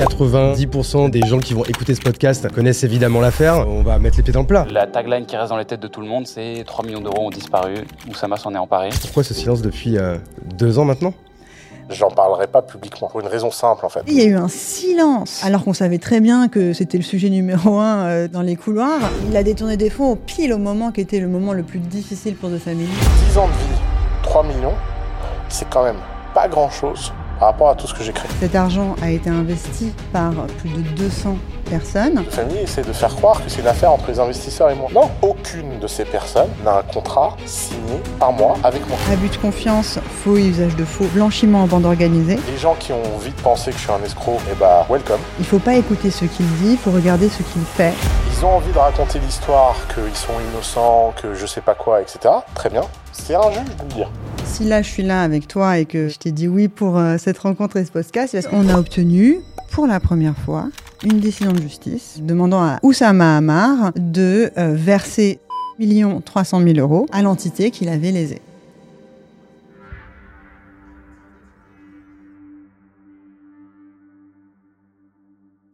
90% des gens qui vont écouter ce podcast connaissent évidemment l'affaire. On va mettre les pieds dans le plat. La tagline qui reste dans les têtes de tout le monde, c'est 3 millions d'euros ont disparu. Oussama s'en est emparé. Pourquoi ce silence depuis euh, deux ans maintenant? J'en parlerai pas publiquement pour une raison simple en fait. Il y a eu un silence, alors qu'on savait très bien que c'était le sujet numéro un euh, dans les couloirs. Il a détourné des fonds au pile au moment qui était le moment le plus difficile pour The Family. 10 ans de vie, 3 millions, c'est quand même pas grand chose par rapport à tout ce que j'ai créé. Cet argent a été investi par plus de 200 personnes. La famille essaie de faire croire que c'est une affaire entre les investisseurs et moi. Non, aucune de ces personnes n'a un contrat signé par moi avec moi. Abus de confiance, faux et usage de faux, blanchiment en bande organisée. Les gens qui ont envie de penser que je suis un escroc, eh bah, welcome. Il faut pas écouter ce qu'il dit, il faut regarder ce qu'il fait. Ils ont envie de raconter l'histoire, qu'ils sont innocents, que je sais pas quoi, etc. Très bien. C'est un juge de le dire. Si là je suis là avec toi et que je t'ai dit oui pour euh, cette rencontre et ce podcast, c'est parce qu'on a obtenu pour la première fois une décision de justice demandant à Oussama Hamar de euh, verser 1 300 000 euros à l'entité qu'il avait lésée.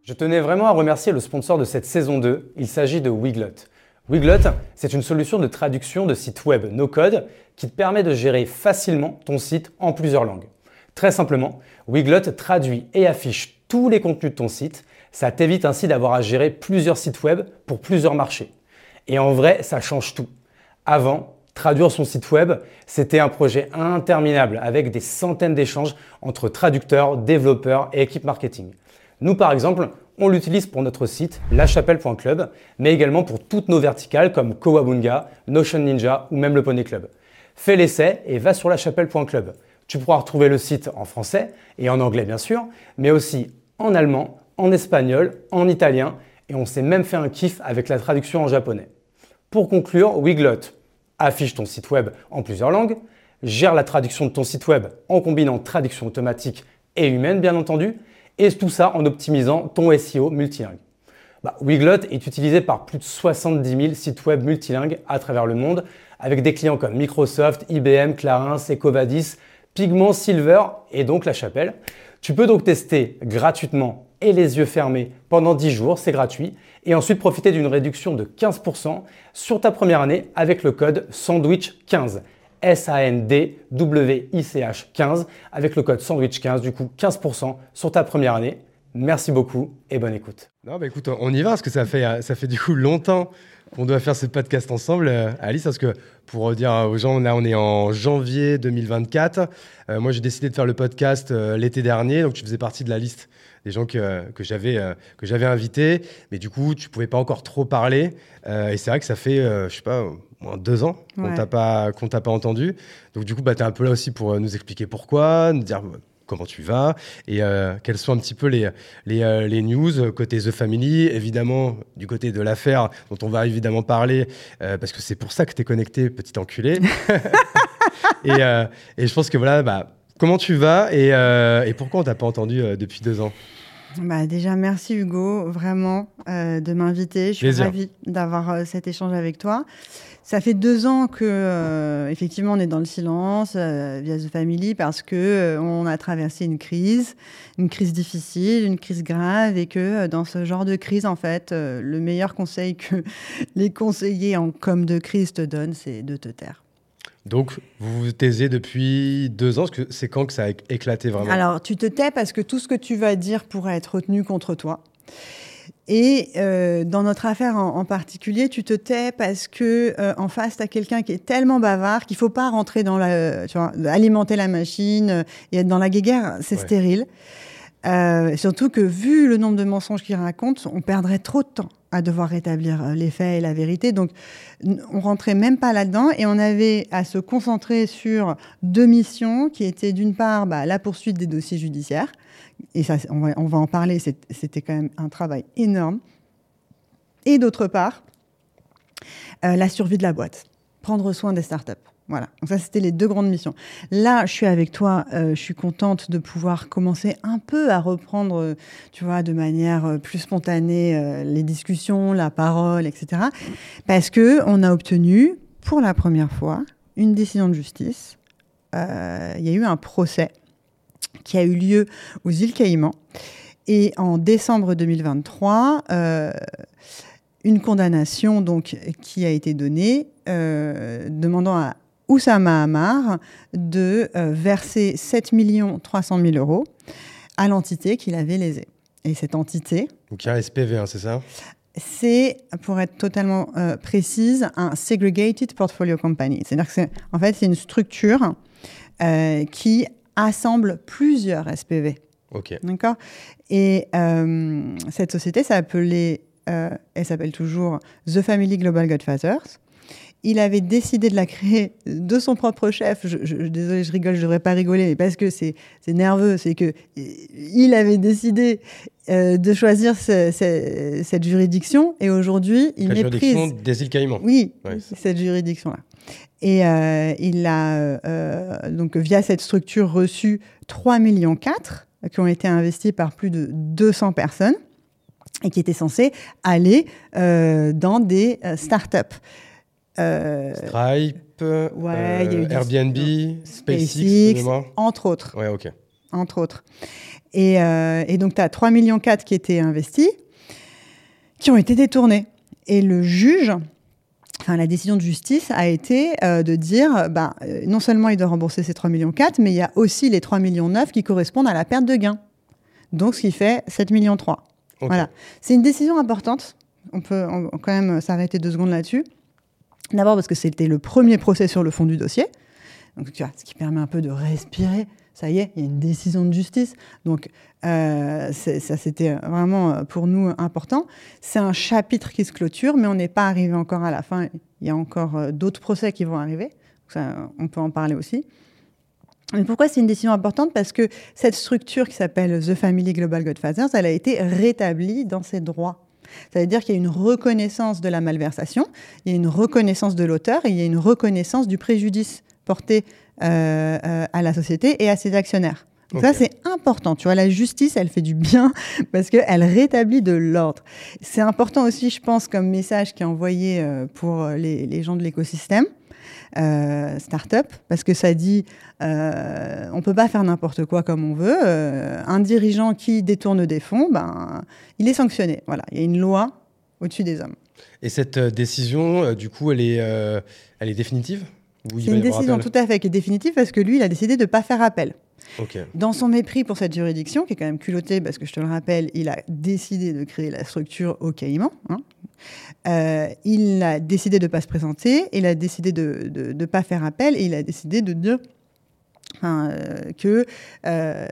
Je tenais vraiment à remercier le sponsor de cette saison 2. Il s'agit de Wiglot. Wiglot, c'est une solution de traduction de site web no-code qui te permet de gérer facilement ton site en plusieurs langues. Très simplement, Wiglot traduit et affiche tous les contenus de ton site. Ça t'évite ainsi d'avoir à gérer plusieurs sites web pour plusieurs marchés. Et en vrai, ça change tout. Avant, traduire son site web, c'était un projet interminable avec des centaines d'échanges entre traducteurs, développeurs et équipes marketing. Nous, par exemple, on l'utilise pour notre site lachapelle.club, mais également pour toutes nos verticales comme Kowabunga, Notion Ninja ou même le Pony Club. Fais l'essai et va sur lachapelle.club. Tu pourras retrouver le site en français et en anglais bien sûr, mais aussi en allemand, en espagnol, en italien et on s'est même fait un kiff avec la traduction en japonais. Pour conclure, Wiglot affiche ton site web en plusieurs langues, gère la traduction de ton site web en combinant traduction automatique et humaine bien entendu, et tout ça en optimisant ton SEO multilingue. Bah, Wiglot est utilisé par plus de 70 000 sites web multilingues à travers le monde, avec des clients comme Microsoft, IBM, Clarins, Ecovadis, Pigment, Silver et donc La Chapelle. Tu peux donc tester gratuitement et les yeux fermés pendant 10 jours, c'est gratuit, et ensuite profiter d'une réduction de 15% sur ta première année avec le code SANDWICH15. S-A-N-D-W-I-C-H 15 avec le code sandwich 15, du coup 15% sur ta première année. Merci beaucoup et bonne écoute. Non, bah écoute, on y va parce que ça fait, ça fait du coup longtemps qu'on doit faire ce podcast ensemble, euh, Alice, parce que pour dire aux gens, là on est en janvier 2024. Euh, moi j'ai décidé de faire le podcast euh, l'été dernier, donc tu faisais partie de la liste des gens que, que j'avais que j'avais invités, mais du coup tu pouvais pas encore trop parler. et c'est vrai que ça fait, je sais pas, moins deux ans qu'on t'a pas qu'on t'a pas entendu. Donc du coup, bah, tu es un peu là aussi pour nous expliquer pourquoi, nous dire comment tu vas et euh, quelles sont un petit peu les, les, euh, les, news côté The Family, évidemment du côté de l'affaire dont on va évidemment parler euh, parce que c'est pour ça que tu es connecté, petit enculé. et, et, je pense que voilà, bah, comment tu vas et, et pourquoi on t'a pas entendu depuis deux ans? Bah déjà, merci Hugo, vraiment, de m'inviter. Je suis ravie d'avoir cet échange avec toi. Ça fait deux ans que, euh, effectivement, on est dans le silence euh, via The Family parce que euh, on a traversé une crise, une crise difficile, une crise grave, et que dans ce genre de crise, en fait, le meilleur conseil que les conseillers en com de crise te donnent, c'est de te taire. Donc, vous vous taisez depuis deux ans. C'est quand que ça a éclaté vraiment? Alors, tu te tais parce que tout ce que tu vas dire pourrait être retenu contre toi. Et euh, dans notre affaire en, particulier, tu te tais parce que euh, en face, tu as quelqu'un qui est tellement bavard qu'il faut pas rentrer dans la, tu vois, alimenter la machine euh, et être dans la guéguerre, c'est stérile. Euh, surtout que vu le nombre de mensonges qu'il raconte, on perdrait trop de temps à devoir rétablir euh, les faits et la vérité. Donc, on rentrait même pas là-dedans et on avait à se concentrer sur deux missions qui étaient d'une part bah, la poursuite des dossiers judiciaires et ça, on va, en parler, c'était quand même un travail énorme. Et d'autre part, euh, la survie de la boîte, prendre soin des startups. Voilà, ça c'était les deux grandes missions. Là, je suis avec toi, euh, je suis contente de pouvoir commencer un peu à reprendre, tu vois, de manière euh, plus spontanée les discussions, la parole, etc. Parce que on a obtenu pour la première fois une décision de justice. Il y a eu un procès qui a eu lieu aux îles Caïmans. Et en décembre 2023, euh, une condamnation donc, qui a été donnée euh, demandant à Oussama Hamar de euh, verser 7 300 000 euros à l'entité qu'il avait lésée. Et cette entité. Donc il y a un SPV, hein, c'est ça? C'est, pour être totalement euh, précise, un Segregated Portfolio Company. C'est-à-dire que c'est, en fait, c'est une structure euh, qui assemble plusieurs SPV. Ok. D'accord? Et euh, cette société s'appelait, elle s'appelle toujours The Family Global Godfathers il avait décidé de la créer de son propre chef. Je, je, désolé, je rigole, je devrais pas rigoler, mais parce que c'est nerveux, c'est que il avait décidé euh, de choisir cette juridiction et aujourd'hui il La juridiction des îles Caïmans. Oui, cette juridiction-là. Et euh, il a euh, donc via cette structure reçu 3 millions 4 qui ont été investis par plus de 200 personnes et qui étaient censés aller dans des startups. Euh, Stripe, ouais, euh, Airbnb, SpaceX, entre autres. Ouais, ok. Entre autres. Et, euh, et donc, tu as 3,4 millions qui étaient investis, qui ont été détournés. Et le juge, enfin, la décision de justice a été de dire, bah, non seulement il doit rembourser ces 3,4 millions, mais il y a aussi les 3,9 millions qui correspondent à la perte de gain. Donc, ce qui fait 7,3 millions. Voilà. C'est une décision importante. On peut quand même s'arrêter deux secondes là-dessus. D'abord parce que c'était le premier procès sur le fond du dossier, donc tu vois, ce qui permet un peu de respirer. Ça y est, il y a une décision de justice. Donc euh, ça, c'était vraiment euh, pour nous important. C'est un chapitre qui se clôture, mais on n'est pas arrivé encore à la fin. Il y a encore euh, d'autres procès qui vont arriver. Ça, on peut en parler aussi. Mais pourquoi c'est une décision importante? Parce que cette structure qui s'appelle The Family Global Godfathers, elle a été rétablie dans ses droits. Ça veut dire qu'il y a une reconnaissance de la malversation, il y a une reconnaissance de l'auteur et il y a une reconnaissance du préjudice porté euh, euh, à la société et à ses actionnaires. Donc ça, c'est important. Tu vois, la justice, elle fait du bien parce qu'elle rétablit de l'ordre. C'est important aussi, je pense, comme message qui est envoyé euh, pour les, les gens de l'écosystème euh, start-up, parce que ça dit euh, on peut pas faire n'importe quoi comme on veut. Euh, un dirigeant qui détourne des fonds, ben, il est sanctionné. Voilà, il y a une loi au-dessus des hommes. Et cette euh, décision, du coup, elle est, elle est définitive? C'est une décision tout à fait qui est définitive parce que lui, il a décidé de ne pas faire appel. Dans son mépris pour cette juridiction, qui est quand même culottée, parce que je te le rappelle, il a décidé de créer la structure au Caïman. Hein. Euh, il a décidé de ne pas se présenter, il a décidé de ne pas faire appel, et il a décidé de dire euh, que euh,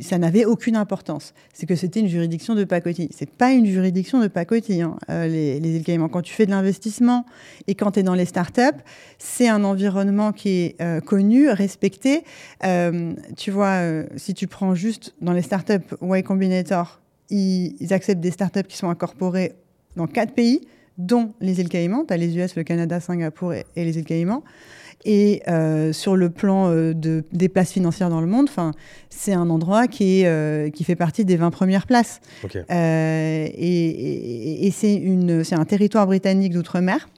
ça n'avait aucune importance. C'est que c'était une juridiction de pacotille. C'est pas une juridiction de pacotille, hein, euh, les, les îles Caïmans. Quand tu fais de l'investissement et quand tu es dans les startups, c'est un environnement qui est connu, respecté. tu vois, si tu prends juste dans les startups Y Combinator, ils, ils, acceptent des startups qui sont incorporées dans quatre pays, dont les îles Caïmans. Tu as les US, le Canada, Singapour et, et les îles Caïmans. Et euh, sur le plan euh, de, des places financières dans le monde, c'est un endroit qui, est, euh, qui fait partie des 20 premières places. et, et, c'est un territoire britannique d'outre-mer.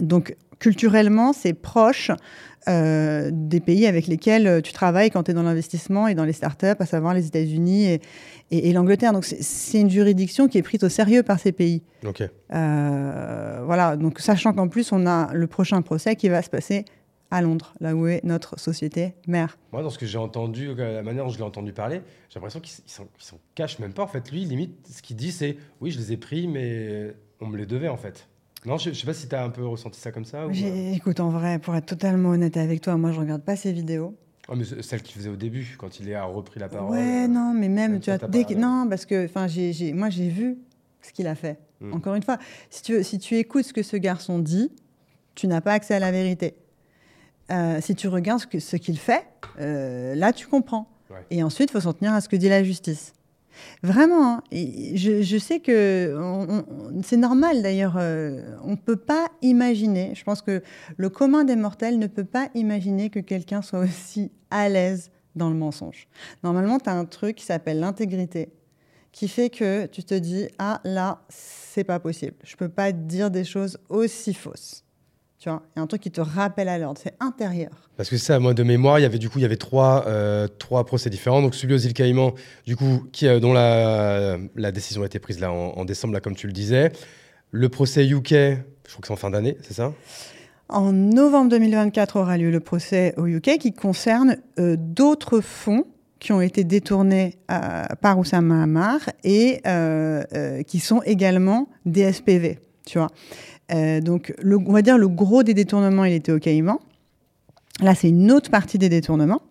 Donc culturellement, c'est proche des pays avec lesquels tu travailles quand tu es dans l'investissement et dans les startups, à savoir les États-Unis et, et, l'Angleterre. Donc c'est une juridiction qui est prise au sérieux par ces pays. Euh, voilà, donc sachant qu'en plus on a le prochain procès qui va se passer à Londres, là où est notre société mère. Moi, dans ce que j'ai entendu, euh, la manière dont je l'ai entendu parler, j'ai l'impression qu'il s'en cache même pas. En fait, lui, limite, ce qu'il dit, c'est oui, je les ai pris, mais on me les devait en fait. Non, je, ne sais pas si tu as un peu ressenti ça comme ça. Ou... Écoute, en vrai, pour être totalement honnête avec toi, moi, je regarde pas ces vidéos. Oh, mais celle qu'il faisait au début, quand il a repris la parole. Ouais, non, mais même, tu vois, dès non, parce que, enfin, j'ai, moi, j'ai vu ce qu'il a fait. Hmm. Encore une fois, si tu, si tu écoutes ce que ce garçon dit, tu n'as pas accès à la vérité. Euh, si tu regardes ce, ce qu'il fait, euh, là, tu comprends. Et ensuite, il faut s'en tenir à ce que dit la justice. Vraiment, hein. je, sais que c'est normal d'ailleurs, euh, on ne peut pas imaginer, je pense que le commun des mortels ne peut pas imaginer que quelqu'un soit aussi à l'aise dans le mensonge. Normalement, tu as un truc qui s'appelle l'intégrité, qui fait que tu te dis, ah là, c'est pas possible, je ne peux pas dire des choses aussi fausses. Tu vois, il y a un truc qui te rappelle à l'ordre, c'est intérieur. Parce que ça, moi, de mémoire, il y avait du coup, il y avait trois, euh, trois procès différents. Donc celui aux îles Caïmans, du coup, qui, euh, dont la, la décision a été prise là en, en décembre, là, comme tu le disais. Le procès UK, je crois que c'est en fin d'année, c'est ça? En novembre 2024 aura lieu le procès au UK qui concerne euh, d'autres fonds qui ont été détournés par Oussama Hamar et qui sont également des SPV, tu vois. Euh, donc, le, on va dire le gros des détournements, il était au Caïman. Là, c'est une autre partie des détournements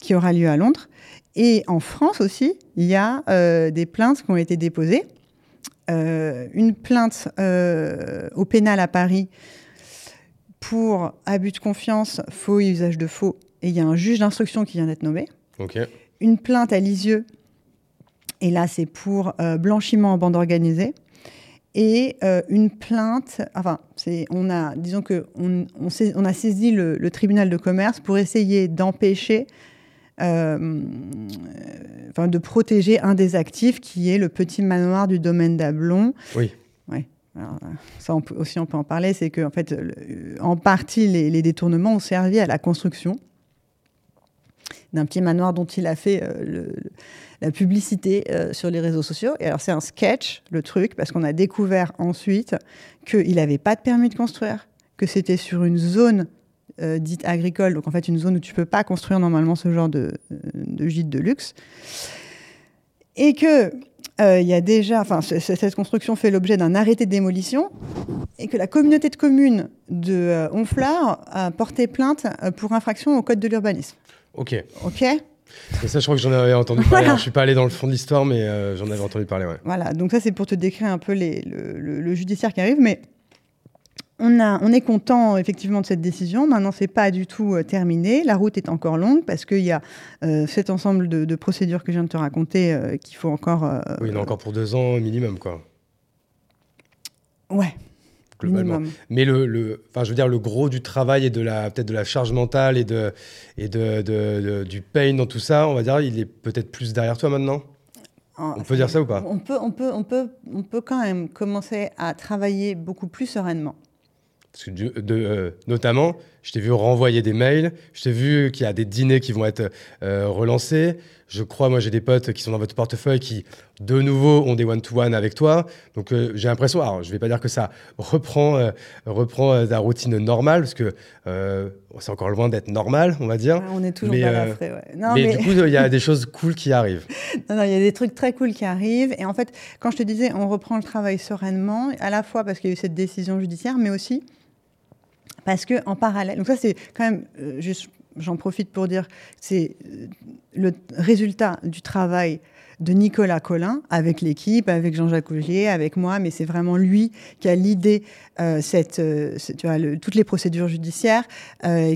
qui aura lieu à Londres. Et en France aussi, il y a euh, des plaintes qui ont été déposées. Euh, une plainte au pénal à Paris pour abus de confiance, faux et usage de faux. Et il y a un juge d'instruction qui vient d'être nommé. Une plainte à Lisieux. Et là, c'est pour blanchiment en bande organisée. Et euh, une plainte, enfin, on a, disons que on, on, sait- on a saisi le, le tribunal de commerce pour essayer d'empêcher, euh, enfin, de protéger un des actifs qui est le petit manoir du domaine d'Ablon. Oui. Ouais. Alors, ça on peut, aussi, on peut en parler, c'est que en fait, en partie, les, les détournements ont servi à la construction d'un petit manoir dont il a fait euh, la publicité euh, sur les réseaux sociaux. Et alors, c'est un sketch, le truc, parce qu'on a découvert ensuite qu'il n'avait pas de permis de construire, que c'était sur une zone euh, dite agricole, donc en fait une zone où tu peux pas construire normalement ce genre de, gîte de luxe. Et que il déjà, cette construction fait l'objet d'un arrêté de démolition et que la communauté de communes de euh, Honfleur a porté plainte pour infraction au code de l'urbanisme. Ok. Ok Et ça, je crois que j'en avais entendu parler. Voilà. Je suis pas allé dans le fond de l'histoire, mais euh, j'en avais entendu parler, ouais. Voilà, donc ça c'est pour te décrire un peu les- le, le- le judiciaire qui arrive, mais on, a, on est content effectivement de cette décision. Maintenant, c'est pas du tout euh, terminé. La route est encore longue parce qu'il y a euh, cet ensemble de, de procédures que je viens de te raconter qu'il faut encore. Oui, il y en a encore pour deux ans minimum, quoi. Ouais, Globalement. minimum. Mais le, le, enfin, je veux dire, le gros du travail et de la, peut-être de la charge mentale et de, et de, de- de- du pain dans tout ça, on va dire, il est peut-être plus derrière toi maintenant? On peut dire ça ou pas? On peut, on, peut, on, peut, on peut quand même commencer à travailler beaucoup plus sereinement. Parce que du- de, euh, notamment, je t'ai vu renvoyer des mails, je t'ai vu qu'il y a des dîners qui vont être euh, relancés. Je crois, moi, j'ai des potes qui sont dans votre portefeuille qui, de nouveau, ont des one-to-one avec toi. Donc, euh, j'ai l'impression, alors, je vais pas dire que ça reprend, euh, reprend euh, ta routine normale, parce que c'est encore loin d'être normal, on va dire. Ouais, on est toujours Mais, pas la frais, ouais. Non, mais, mais- du coup, il y a des choses cool qui arrivent. Non, non, il y a des trucs très cool qui arrivent. Et en fait, quand je te disais, on reprend le travail sereinement, à la fois parce qu'il y a eu cette décision judiciaire, mais aussi parce que en parallèle, donc ça c'est quand même, euh, juste, j'en profite pour dire, c'est euh, le résultat du travail de Nicolas Collin avec l'équipe, avec Jean-Jacques Augier, avec moi, mais c'est vraiment lui qui a l'idée euh, toutes les procédures judiciaires,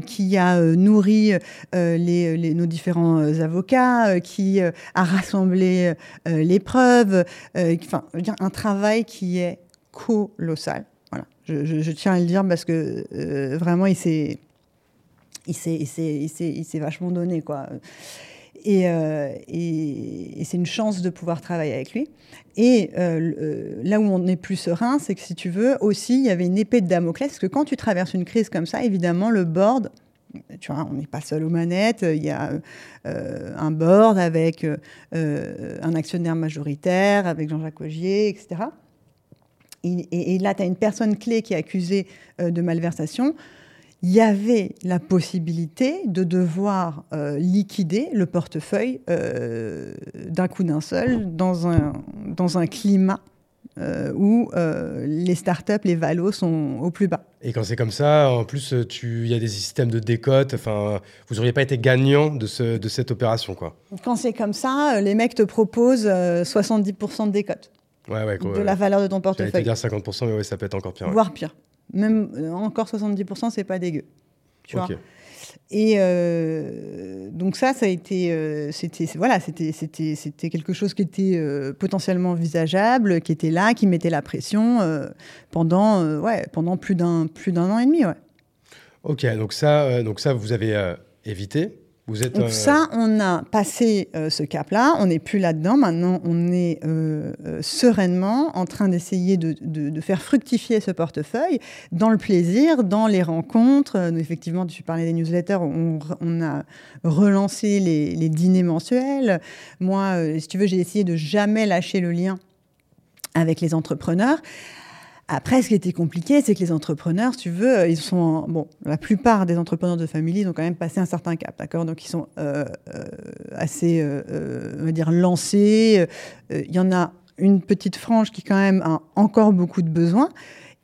qui a nourri nos différents avocats, qui a rassemblé les preuves, enfin, un travail qui est colossal. Je, tiens à le dire parce que euh, vraiment, il s'est, vachement donné, quoi. Et, euh, et- c'est une chance de pouvoir travailler avec lui. Et euh, là où on est plus serein, c'est que si tu veux, aussi, il y avait une épée de Damoclès, parce que quand tu traverses une crise comme ça, évidemment, le board, tu vois, on n'est pas seul aux manettes, il y a un board avec un actionnaire majoritaire, avec Jean-Jacques Augier, etc. Et, là, tu as une personne clé qui est accusée euh, de malversation. Il y avait la possibilité de devoir euh, liquider le portefeuille euh, d'un coup d'un seul dans un, dans un climat euh, où les startups, les valos sont au plus bas. Et quand c'est comme ça, en plus, il y a des systèmes de décote. Enfin, vous auriez pas été gagnant de, ce, de cette opération, quoi. Quand c'est comme ça, les mecs te proposent euh, 70% de décote Ouais, ouais. quoi, de la valeur de ton J'allais te portefeuille, dire 50%, mais ouais, ça peut être encore pire. voire pire. Même euh, encore 70%, c'est pas dégueu. Tu vois. Et euh, donc ça, ça a été, euh, c'était, voilà, c'était, c'était, c'était quelque chose qui était euh, potentiellement envisageable, qui était là, qui mettait la pression pendant, ouais, pendant plus d'un, plus d'un an et demi, ouais. Ok, donc ça, donc ça vous avez évité. Vous êtes, Donc euh, ça, on a passé euh, ce cap-là, on n'est plus là-dedans. Maintenant, on est euh, sereinement en train d'essayer de, de- de faire fructifier ce portefeuille dans le plaisir, dans les rencontres. Effectivement, tu parlais des newsletters, on, a relancé les, les dîners mensuels. Moi, si tu veux, j'ai essayé de jamais lâcher le lien avec les entrepreneurs. Après, ce qui était compliqué, c'est que les entrepreneurs, si tu veux, euh, ils sont. Bon, la plupart des entrepreneurs de famille, ils ont quand même passé un certain cap, d'accord? Donc, ils sont euh, euh, assez, euh, euh, on va dire, lancés. Il y en a une petite frange qui, quand même, a encore beaucoup de besoins.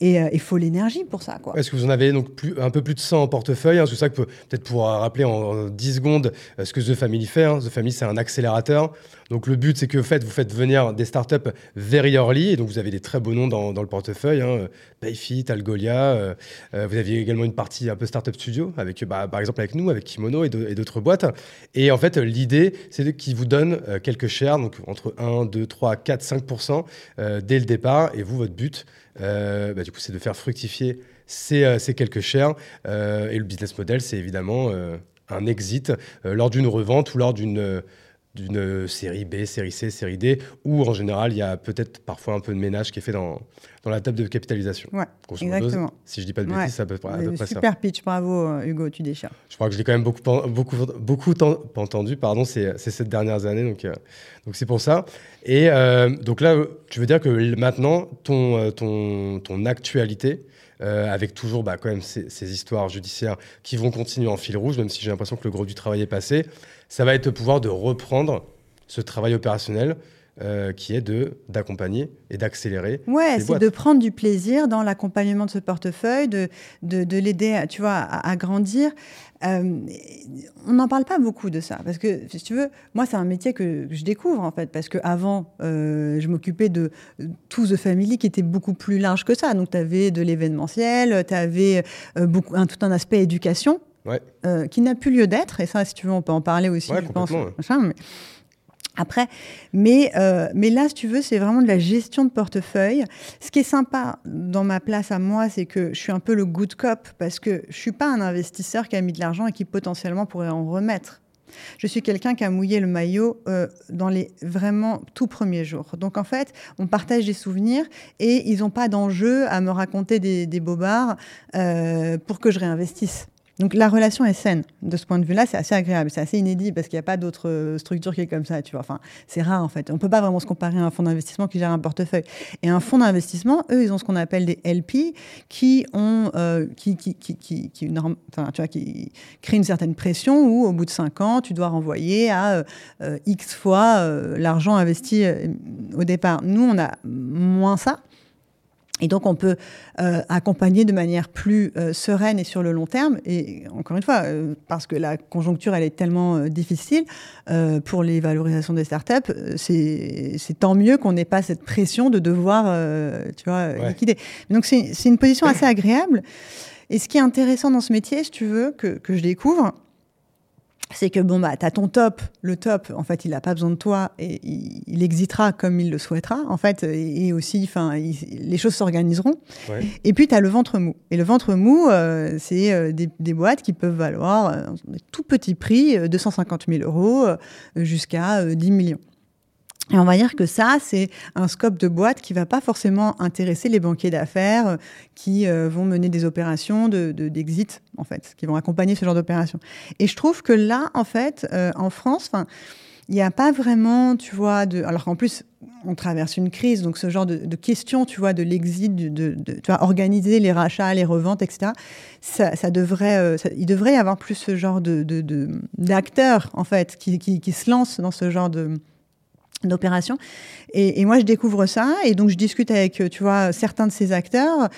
Et il faut l'énergie pour ça. Est-ce que vous en avez donc un peu plus de 100 en portefeuille hein, C'est ça que peut- peut-être pour rappeler en, en 10 secondes ce que The Family fait. hein. The Family, c'est un accélérateur. Donc le but, c'est que faites, vous faites venir des startups very early. Et donc vous avez des très beaux noms dans, le portefeuille. Hein. Payfit, Algolia. euh, euh, vous aviez également une partie un peu startup studio, avec, bah, par exemple avec nous, avec Kimono et d'autres boîtes. Et en fait, l'idée, c'est qu'ils vous donnent euh, quelques shares, donc entre 1, 2, 3, 4, 5% euh, dès le départ. Et vous, votre but, bah, du coup, c'est de faire fructifier ces, ces quelques shares. Et le business model, c'est évidemment un exit lors d'une revente ou lors d'une d'une euh, série B, série C, série D, où en général, il y a peut-être parfois un peu de ménage qui est fait dans, dans la table de capitalisation. Ouais, exactement. si je dis pas de bêtises, Ouais. c'est à peu, près- à peu près ça. Super pitch, bravo euh, Hugo, tu déchires. Je crois que je l'ai quand même beaucoup, beaucoup, beaucoup ten- entendu pardon, ces, ces sept dernières années. Donc, euh, donc c'est pour ça. Et euh, donc là, tu veux dire que maintenant, ton, ton, ton actualité, euh, avec toujours bah, quand même ces, ces histoires judiciaires qui vont continuer en fil rouge, même si j'ai l'impression que le gros du travail est passé, ça va être le pouvoir de reprendre ce travail opérationnel euh, qui est de d'accompagner et d'accélérer. Ouais, c'est de prendre du plaisir dans l'accompagnement de ce portefeuille, de, de, de l'aider, tu vois, à, à grandir. Euh, on n'en parle pas beaucoup de ça parce que, si tu veux, moi, c'est un métier que, que je découvre en fait parce que avant, euh, je m'occupais de euh, tout The Family qui était beaucoup plus large que ça. Donc, tu avais de l'événementiel, tu avais beaucoup, un, tout un aspect éducation Ouais. qui n'a plus lieu d'être. Et ça, si tu veux, on peut en parler aussi, Ouais, je pense. complètement, ouais. machin, mais- après, mais, euh, mais là, si tu veux, c'est vraiment de la gestion de portefeuille. Ce qui est sympa dans ma place à moi, c'est que je suis un peu le good cop parce que je suis pas un investisseur qui a mis de l'argent et qui potentiellement pourrait en remettre. Je suis quelqu'un qui a mouillé le maillot euh, dans les vraiment tout premiers jours. Donc en fait, on partage des souvenirs et ils n'ont pas d'enjeu à me raconter des, bobards euh, pour que je réinvestisse. Donc la relation est saine. De ce point de vue-là, c'est assez agréable, c'est assez inédit parce qu'il n'y a pas d'autre euh, structure qui est comme ça. Tu vois, enfin, c'est rare en fait. On peut pas vraiment se comparer à un fonds d'investissement qui gère un portefeuille. Et un fonds d'investissement, eux, ils ont ce qu'on appelle des LP qui ont, euh, qui, qui, qui, qui, tu vois, qui créent une certaine pression où au bout de cinq ans, tu dois renvoyer à euh, X fois l'argent investi au départ. Nous, on a moins ça. Et donc, on peut euh, accompagner de manière plus euh, sereine et sur le long terme. Et encore une fois, euh, parce que la conjoncture, elle est tellement euh, difficile euh, pour les valorisations des startups, euh, c'est tant mieux qu'on n'ait pas cette pression de devoir, euh, tu vois, Ouais. liquider. Donc, c'est c'est une position assez agréable. Et ce qui est intéressant dans ce métier, si tu veux, que, que je découvre, c'est que bon bah t'as ton top, le top en fait il n'a pas besoin de toi et il, il exitera comme il le souhaitera en fait et, et aussi enfin les choses s'organiseront. Ouais. Et puis tu as le ventre mou. Et le ventre mou euh, c'est euh, des, des boîtes qui peuvent valoir euh, des tout petits prix, euh, 250 000 euros euh, jusqu'à euh, 10 millions. Et on va dire que ça, c'est un scope de boîte qui va pas forcément intéresser les banquiers d'affaires euh, qui euh, vont mener des opérations de, de- d'exit, en fait, qui vont accompagner ce genre d'opérations. Et je trouve que là, en fait, euh, en France, enfin, il n'y a pas vraiment, tu vois, de... alors qu'en plus, on traverse une crise, donc ce genre de, de questions, tu vois, de l'exit, de, tu vois, organiser les rachats, les reventes, etc. Ça, devrait, il devrait y avoir plus ce genre de, d'acteurs, en fait, qui se lancent dans ce genre de d'opération. Et, moi, je découvre ça, et donc je discute avec, euh, tu vois, certains de ces acteurs.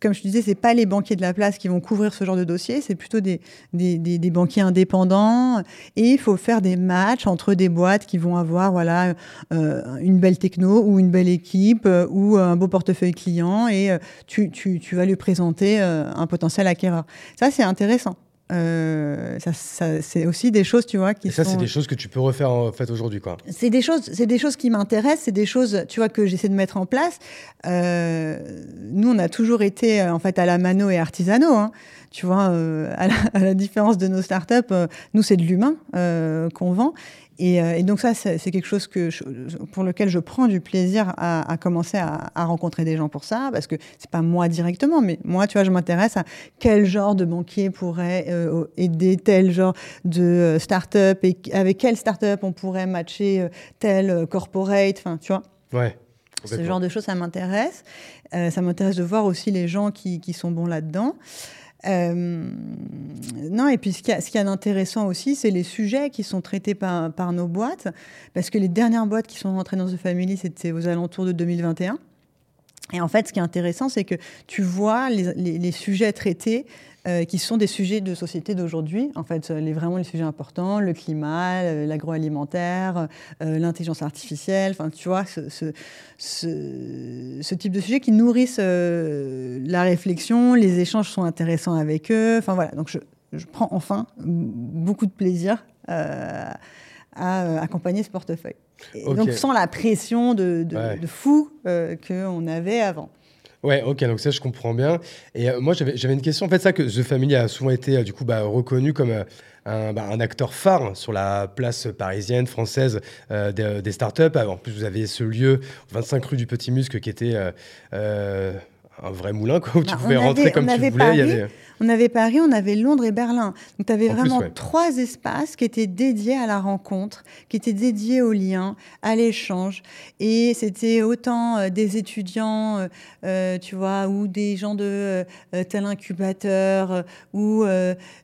Comme je te disais, c'est pas les banquiers de la place qui vont couvrir ce genre de dossier, c'est plutôt des, des, des- banquiers indépendants. Et il faut faire des matchs entre des boîtes qui vont avoir, voilà, euh, une belle techno ou une belle équipe euh, ou un beau portefeuille client, et tu, tu, tu vas lui présenter un potentiel acquéreur. Ça, c'est intéressant. Euh, ça, ça- c'est aussi des choses, tu vois, qui Et ça, sont... c'est des choses que tu peux refaire en fait aujourd'hui, quoi. C'est des choses, c'est des choses qui m'intéressent, c'est des choses, tu vois, que j'essaie de mettre en place. Euh, nous, on a toujours été euh, en fait à la mano et artisanaux. hein. Tu vois, euh, à, la, à la différence de nos startups, nous c'est de l'humain qu'on vend. Et, euh, et donc ça, c'est quelque chose que je- pour lequel je prends du plaisir à, à commencer à, à rencontrer des gens pour ça, parce que c'est pas moi directement, mais moi, tu vois, je m'intéresse à quel genre de banquier pourrait euh, aider tel genre de euh, start-up et avec quelle start-up on pourrait matcher tel corporate, enfin, tu vois. Ouais. Ce genre de choses, ça m'intéresse. Euh, ça m'intéresse de voir aussi les gens qui, qui sont bons là-dedans. Euh, non, et puis ce qu'il y y a d'intéressant aussi, c'est les sujets qui sont traités par, par nos boîtes. Parce que les dernières boîtes qui sont rentrées dans The Family, c'était aux alentours de 2021. Et en fait, ce qui est intéressant, c'est que tu vois les, sujets traités euh, qui sont des sujets de société d'aujourd'hui. En fait, euh, les, vraiment les sujets importants, le climat, euh, l'agroalimentaire, l'intelligence artificielle. Enfin, tu vois, ce, type de sujets qui nourrissent la réflexion, les échanges sont intéressants avec eux. Enfin, voilà. Donc, je, je prends enfin beaucoup de plaisir à euh, accompagner ce portefeuille. Et Ok. Donc, sans la pression de, de, Ouais. de fou euh, qu'on avait avant. Ouais, ok, donc ça je comprends bien. Et euh, moi j'avais une question, en fait, ça que The Family a souvent été euh, du coup bah, reconnu comme un, bah, un acteur phare sur la place parisienne, française des, des startups. Alors, En plus, vous avez ce lieu, 25 rue du Petit Musque, qui était un vrai moulin, quoi, où tu Bah, pouvais on rentrer comme tu voulais. Il y Paris, avait... On avait Paris, on avait Londres et Berlin. Donc, tu avais En plus, vraiment ouais. trois espaces qui étaient dédiés à la rencontre, qui étaient dédiés au lien, à l'échange. Et c'était autant euh, des étudiants, euh, euh, tu vois, ou des gens de tel incubateur, ou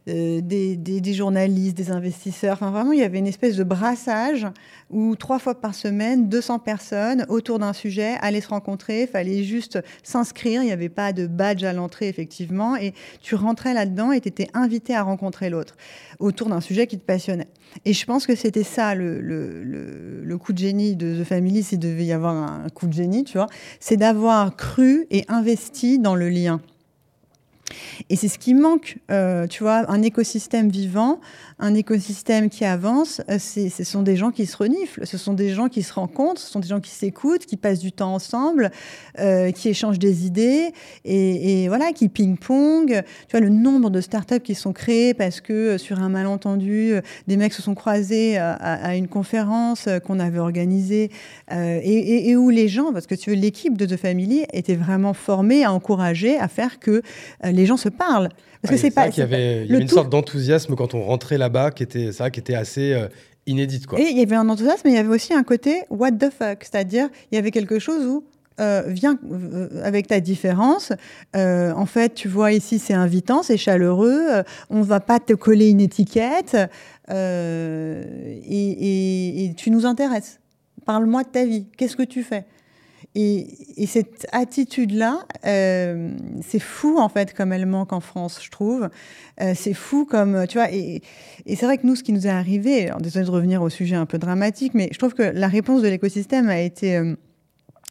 des, des- des journalistes, des investisseurs. Enfin, vraiment, il y avait une espèce de brassage où trois fois par semaine, 200 personnes autour d'un sujet allaient se rencontrer. Il fallait juste s'inscrire. Il n'y avait pas de badge à l'entrée, effectivement. Et tu rentrais là-dedans et tu étais invité à rencontrer l'autre autour d'un sujet qui te passionnait. Et je pense que c'était ça le, le, le- le coup de génie de The Family, s'il devait y avoir un coup de génie, tu vois, c'est d'avoir cru et investi dans le lien. Et c'est ce qui manque, euh, tu vois, un écosystème vivant, un écosystème qui avance, euh, ce sont des gens qui se reniflent, ce sont des gens qui se rencontrent, ce sont des gens qui s'écoutent, qui passent du temps ensemble, euh, qui échangent des idées et, voilà, qui ping-pong. Tu vois, le nombre de startups qui sont créées parce que sur un malentendu, des mecs se sont croisés à, une conférence qu'on avait organisée et, et- où les gens, parce que tu veux, l'équipe de The Family était vraiment formée à encourager, à faire que les gens se parlent. Parce que c'est pas. y c'est pas- avait, il y avait une tout- sorte d'enthousiasme quand on rentrait là-bas, qui était, ça, qui était assez euh, inédite, quoi. Et il y avait un enthousiasme, mais il y avait aussi un côté what the fuck, c'est-à-dire il y avait quelque chose où euh, viens euh, avec ta différence. Euh, en fait, tu vois ici, c'est invitant, c'est chaleureux. on va pas te coller une étiquette et, et- et tu nous intéresses. Parle-moi de ta vie. Qu'est-ce que tu fais? Et, et cette attitude-là, euh, c'est fou en fait comme elle manque en France, je trouve. Euh, c'est fou comme, tu vois, et, c'est vrai que nous, ce qui nous est arrivé, alors désolé de revenir au sujet un peu dramatique, mais je trouve que la réponse de l'écosystème a été, euh,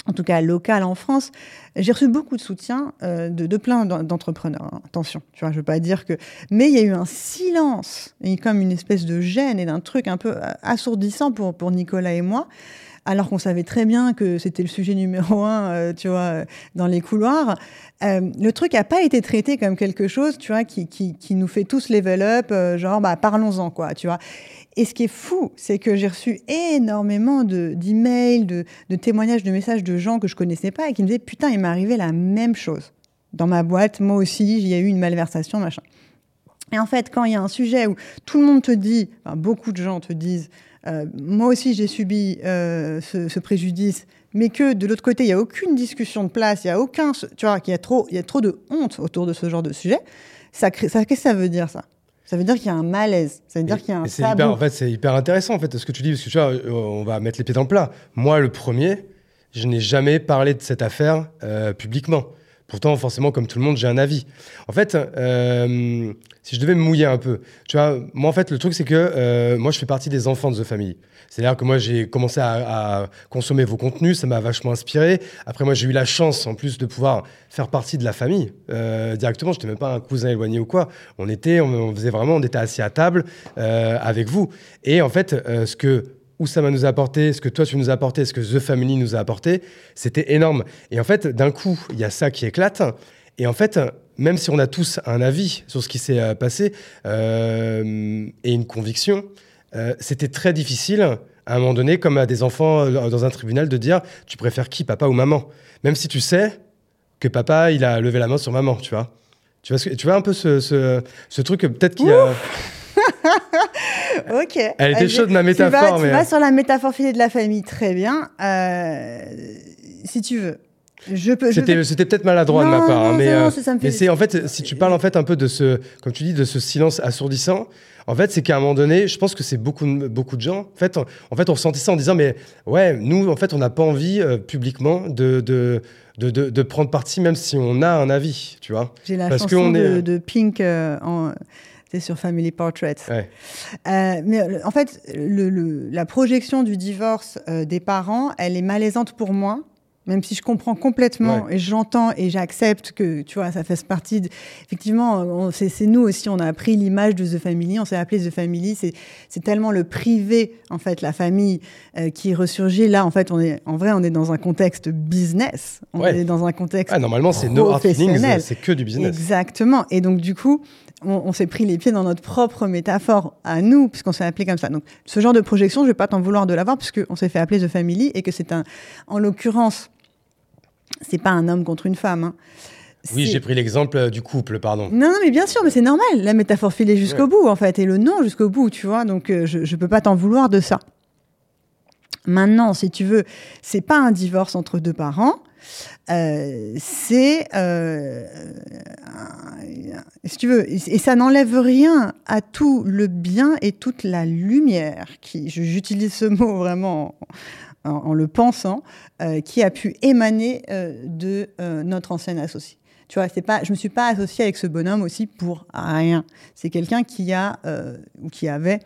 en tout cas locale en France. J'ai reçu beaucoup de soutien euh, de, plein d'en- d'entrepreneurs. hein. Attention, tu vois, je veux pas dire que, mais il y a eu un silence et comme une espèce de gêne et d'un truc un peu euh, assourdissant pour Nicolas et moi alors qu'on savait très bien que c'était le sujet numéro un, euh, tu vois, euh, dans les couloirs. Euh, le truc n'a pas été traité comme quelque chose, tu vois, qui, qui, qui nous fait tous level up, genre, bah, parlons-en, quoi, tu vois. Et ce qui est fou, c'est que j'ai reçu énormément de- d'emails, de, de témoignages, de messages de gens que je connaissais pas et qui me disaient, putain, il m'est arrivé la même chose. Dans ma boîte, moi aussi, il y a eu une malversation, machin. Et en fait, quand il y a un sujet où tout le monde te dit, beaucoup de gens te disent, euh, moi aussi j'ai subi euh, ce, ce préjudice, mais que de l'autre côté, il n'y a aucune discussion de place, il y a aucun, tu vois, qu'il y a trop, il y a trop de honte autour de ce genre de sujet. Ça, crée- ça qu'est-ce que ça veut dire ça? Ça veut dire qu'il y a un malaise. Ça veut dire qu'il y a un tabou. hyper, en fait, c'est hyper intéressant en fait ce que tu dis parce que tu vois, euh, on va mettre les pieds dans le plat. Moi, le premier, je n'ai jamais parlé de cette affaire euh, publiquement. Pourtant, forcément, comme tout le monde, j'ai un avis. En fait, euh, si je devais me mouiller un peu, tu vois, moi, en fait, le truc, c'est que euh, moi, je fais partie des enfants de The Family. C'est-à-dire que moi, j'ai commencé à, consommer vos contenus, ça m'a vachement inspiré. Après, moi, j'ai eu la chance, en plus, de pouvoir faire partie de la famille euh, directement. Je n'étais même pas un cousin éloigné ou quoi. On était, on, faisait vraiment, on était assis à table avec vous. Et en fait, ce que Oussama nous a apporté, ce que toi tu nous as apporté, ce que The Family nous a apporté, c'était énorme. Et en fait, d'un coup, il y a ça qui éclate. Et en fait, même si on a tous un avis sur ce qui s'est euh, passé euh, et une conviction, euh, c'était très difficile à un moment donné, comme à des enfants dans un tribunal, de dire tu préfères qui, papa ou maman? Même si tu sais que papa, il a levé la main sur maman, tu vois? Tu vois, tu vois un peu ce, ce, ce truc peut-être qu'il y a. Ok. Elle était Allez, chaude, ma tu métaphore, vas- Tu mais- vas sur la métaphore filée de la famille, très bien. Euh, si tu veux. Je peux. C'était peux- peut-être maladroit de ma part, hein, non, mais, non, euh, ça, ça me fait- mais c'est en fait, si tu parles en fait un peu de ce, comme tu dis, de ce silence assourdissant, en fait, c'est qu'à un moment donné, je pense que c'est beaucoup, de- beaucoup de gens. En fait, on, en fait, on ressentait ça en disant, mais ouais, nous, en fait, on n'a pas envie euh, publiquement de, de, de, de, de prendre parti, même si on a un avis, tu vois. J'ai la parce chanson de, est- de Pink euh, en. Sur Family Portrait. Ouais. Euh, mais euh, en fait, le- le- la projection du divorce euh, des parents, elle est malaisante pour moi, même si je comprends complètement et j'entends et j'accepte que, tu vois, ça fasse partie. De... Effectivement, c'est nous aussi, on a appris l'image de The Family, on s'est appelé The Family. C'est tellement le privé, en fait, la famille euh, qui ressurgit. Là, en fait, on est, en vrai, on est dans un contexte business. On Ouais. est dans un contexte Ah, normalement, c'est no hard feelings, c'est que du business. Exactement. Et donc, du coup, on, on s'est pris les pieds dans notre propre métaphore à nous, puisqu'on s'est appelé comme ça. Donc, ce genre de projection, je vais pas t'en vouloir de l'avoir, puisqu'on s'est fait appeler The Family et que c'est un. En l'occurrence, c'est pas un homme contre une femme. hein. Oui, j'ai pris l'exemple euh, du couple, pardon. non, non, mais bien sûr, mais c'est normal. La métaphore filée jusqu'au Ouais. bout, en fait, et le non jusqu'au bout, tu vois. Donc, euh, je ne peux pas t'en vouloir de ça. Maintenant, si tu veux, c'est pas un divorce entre deux parents. Euh, c'est, euh, si tu veux, et ça n'enlève rien à tout le bien et toute la lumière j'utilise ce mot vraiment en, le pensant, euh, qui a pu émaner de notre ancienne associé. Tu vois, c'est pas, je me suis pas associée avec ce bonhomme aussi pour rien. C'est quelqu'un qui a ou qui avait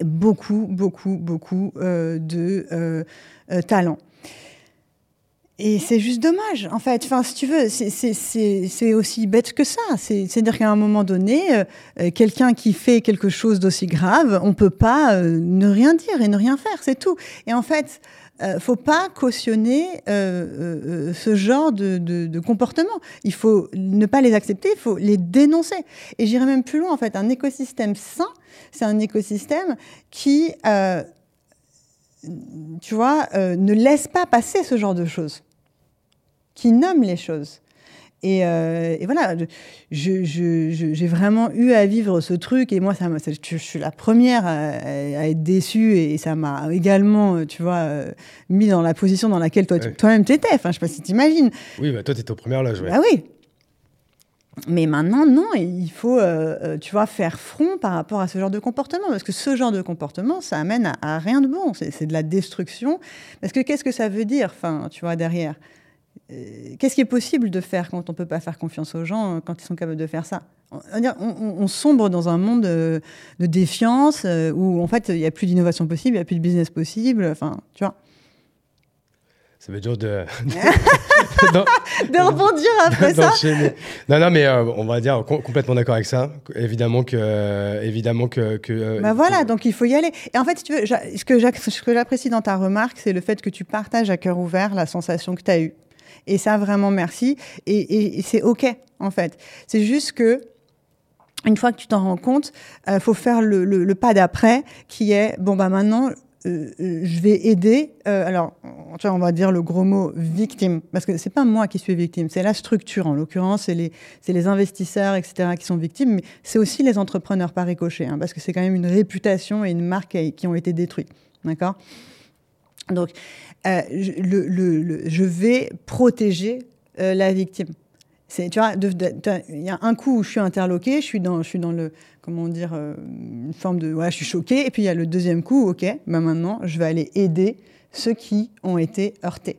beaucoup, beaucoup, beaucoup de talent. Et c'est juste dommage, en fait. Enfin, si tu veux, c'est- aussi bête que ça. C'est- C'est-à-dire qu'à un moment donné, euh, euh, quelqu'un qui fait quelque chose d'aussi grave, on peut pas euh, ne rien dire et ne rien faire, c'est tout. Et en fait, euh, faut pas cautionner euh, euh, ce genre de, de, de comportement. Il faut ne pas les accepter, il faut les dénoncer. Et j'irai même plus loin, en fait. Un écosystème sain, c'est un écosystème qui, euh, tu vois, euh, ne laisse pas passer ce genre de choses, qui nomme les choses. Et, euh, et voilà, j'ai vraiment eu à vivre ce truc. Et moi, ça, je, suis la première à, à être déçue. Et ça m'a également, euh, tu vois, mis dans la position dans laquelle toi, tu- Ouais. toi-même t'étais. Enfin, je sais pas si t'imagines. Oui, bah, toi, t'étais aux premières loges, ouais. Bah oui. Mais maintenant, non, il faut, euh, euh, tu vois, faire front par rapport à ce genre de comportement. Parce que ce genre de comportement, ça amène à, rien de bon. C'est de la destruction. Parce que qu'est-ce que ça veut dire, enfin, tu vois, derrière? Euh, Qu'est-ce qui est possible de faire quand on peut pas faire confiance aux gens, quand ils sont capables de faire ça? On, sombre dans un monde de défiance où, en fait, il n'y a plus d'innovation possible, il n'y a plus de business possible. Enfin, tu vois. Ça veut dire de. De rebondir après ça. Non, non, mais euh, on va dire com- complètement d'accord avec ça. Évidemment que, euh, évidemment que. que euh, Bah voilà, que- donc il faut y aller. Et en fait, si tu veux, ce que j'apprécie dans ta remarque, c'est le fait que tu partages à cœur ouvert la sensation que tu as eue. Et ça, vraiment, merci. Et, et- et c'est OK, en fait. C'est juste que, une fois que tu t'en rends compte, il faut faire le, le- le pas d'après, qui est, bon, bah maintenant, je vais aider, euh, alors, on va dire le gros mot victime, parce que c'est pas moi qui suis victime, c'est la structure en l'occurrence, c'est les, investisseurs, etc., qui sont victimes, mais c'est aussi les entrepreneurs par ricochet, hein, parce que c'est quand même une réputation et une marque qui, ont été détruites, d'accord? Donc, euh, je, vais protéger euh, la victime. C'est, tu vois, il y a un coup où je suis interloquée, je suis dans, le, comment dire, euh, une forme de, ouais, je suis choquée, et puis il y a le deuxième coup, ok, ben maintenant, je vais aller aider ceux qui ont été heurtés.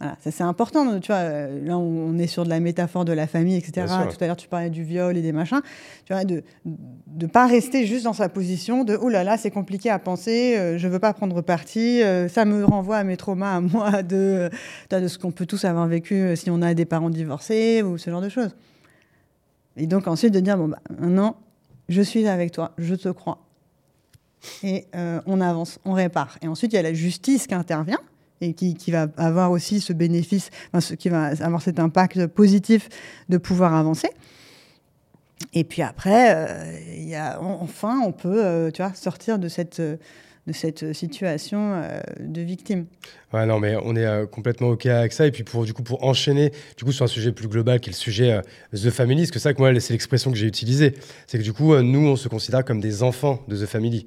Voilà, ça c'est important. Tu vois, euh, là, on est sur de la métaphore de la famille, etc. Tout à l'heure, tu parlais du viol et des machins. Tu vois, de ne pas rester juste dans sa position de oh là là, c'est compliqué à penser, euh, je veux pas prendre parti, euh, ça me renvoie à mes traumas, à moi, de, de ce qu'on peut tous avoir vécu si on a des parents divorcés ou ce genre de choses. Et donc ensuite de dire bon bah maintenant, je suis avec toi, je te crois. Et on avance, on répare. Et ensuite, il y a la justice qui intervient et qui, va avoir aussi ce bénéfice, ce, qui va avoir cet impact positif de pouvoir avancer. Et puis après, euh, enfin, on peut euh, tu vois, sortir de cette, de cette situation euh, de victime. Non, mais on est complètement OK avec ça. Et puis, pour, du coup, pour enchaîner du coup, sur un sujet plus global qui est le sujet The Family, parce que ça, c'est l'expression que j'ai utilisée. C'est que du coup, nous, on se considère comme des enfants de The Family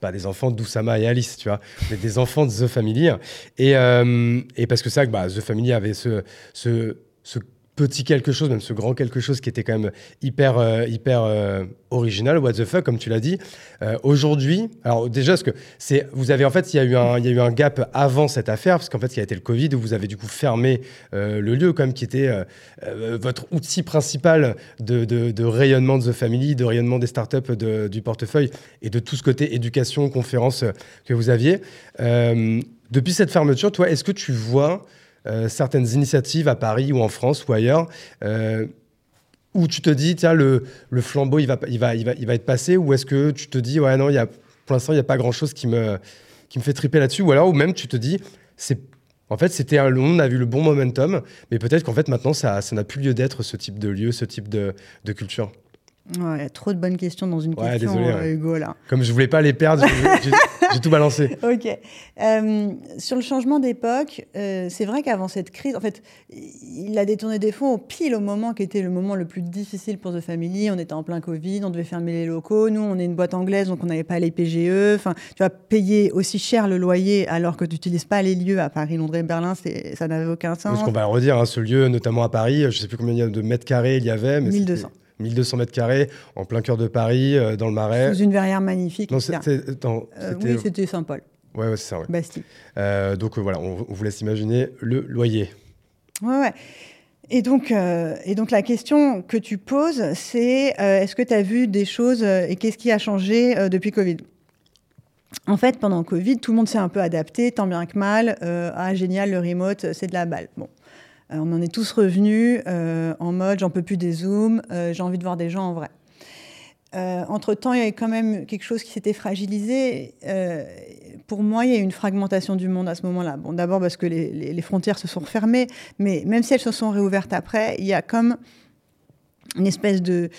pas des enfants d'Oussama et Alice, tu vois, mais des enfants de The Family. Et, euh, et parce que ça, bah, The Family avait ce, ce, ce petit quelque chose, même ce grand quelque chose qui était quand même hyper, euh, hyper euh, original, what the fuck, comme tu l'as dit. Euh, aujourd'hui, alors déjà, ce que c'est, vous avez en fait, il y, a eu un, y a eu un gap avant cette affaire, parce qu'en fait, il y a été le Covid, où vous avez du coup fermé le lieu, comme qui était votre outil principal de, de, rayonnement de The Family, de rayonnement des startups du portefeuille et de tout ce côté éducation, conférence que vous aviez. depuis cette fermeture, toi, est-ce que tu vois certaines initiatives à Paris ou en France ou ailleurs euh, où tu te dis, tiens, le, flambeau, il va, être passé Ou est-ce que tu te dis, ouais, non, pour l'instant, il n'y a pas grand-chose qui me, fait triper là-dessus Ou alors, ou même tu te dis, en fait, c'était on a vu le bon momentum, mais peut-être qu'en fait maintenant ça, n'a plus lieu d'être ce type de lieu, ce type de culture. Il y a trop de bonnes questions dans une question, euh, Hugo, là. Comme je voulais pas les perdre, j'ai tout balancé. ok. Euh, sur le changement d'époque, euh, c'est vrai qu'avant cette crise, en fait, il a détourné des fonds au pile au moment qui était le moment le plus difficile pour The Family. On était en plein Covid, on devait fermer les locaux. Nous, on est une boîte anglaise, donc on n'avait pas les PGE. Enfin, tu vas payer aussi cher le loyer alors que tu n'utilises pas les lieux à Paris, Londres et Berlin, ça n'avait aucun sens. Parce qu'on va le redire, hein, ce lieu, notamment à Paris, je sais plus combien de mètres carrés il y avait. Mais 1200. 1200 mètres carrés, en plein cœur de Paris, euh, dans le Marais. Sous une verrière magnifique. Non, c'était, euh, oui, c'était Saint-Paul. Ouais, ouais c'est ça. Ouais. Bastille. Euh, donc voilà, on, vous laisse imaginer le loyer. Ouais, ouais. Et donc, et donc la question que tu poses, c'est est-ce que tu as vu des choses et qu'est-ce qui a changé depuis Covid? En fait, pendant Covid, tout le monde s'est un peu adapté, tant bien que mal. ah, génial, le remote, c'est de la balle. Bon, on en est tous revenus euh, en mode j'en peux plus des zooms, euh, j'ai envie de voir des gens en vrai. entre-temps, il y avait quand même quelque chose qui s'était fragilisé. pour moi, il y a eu une fragmentation du monde à ce moment-là. D'abord parce que les, frontières se sont refermées, mais même si elles se sont réouvertes après, il y a comme une espèce de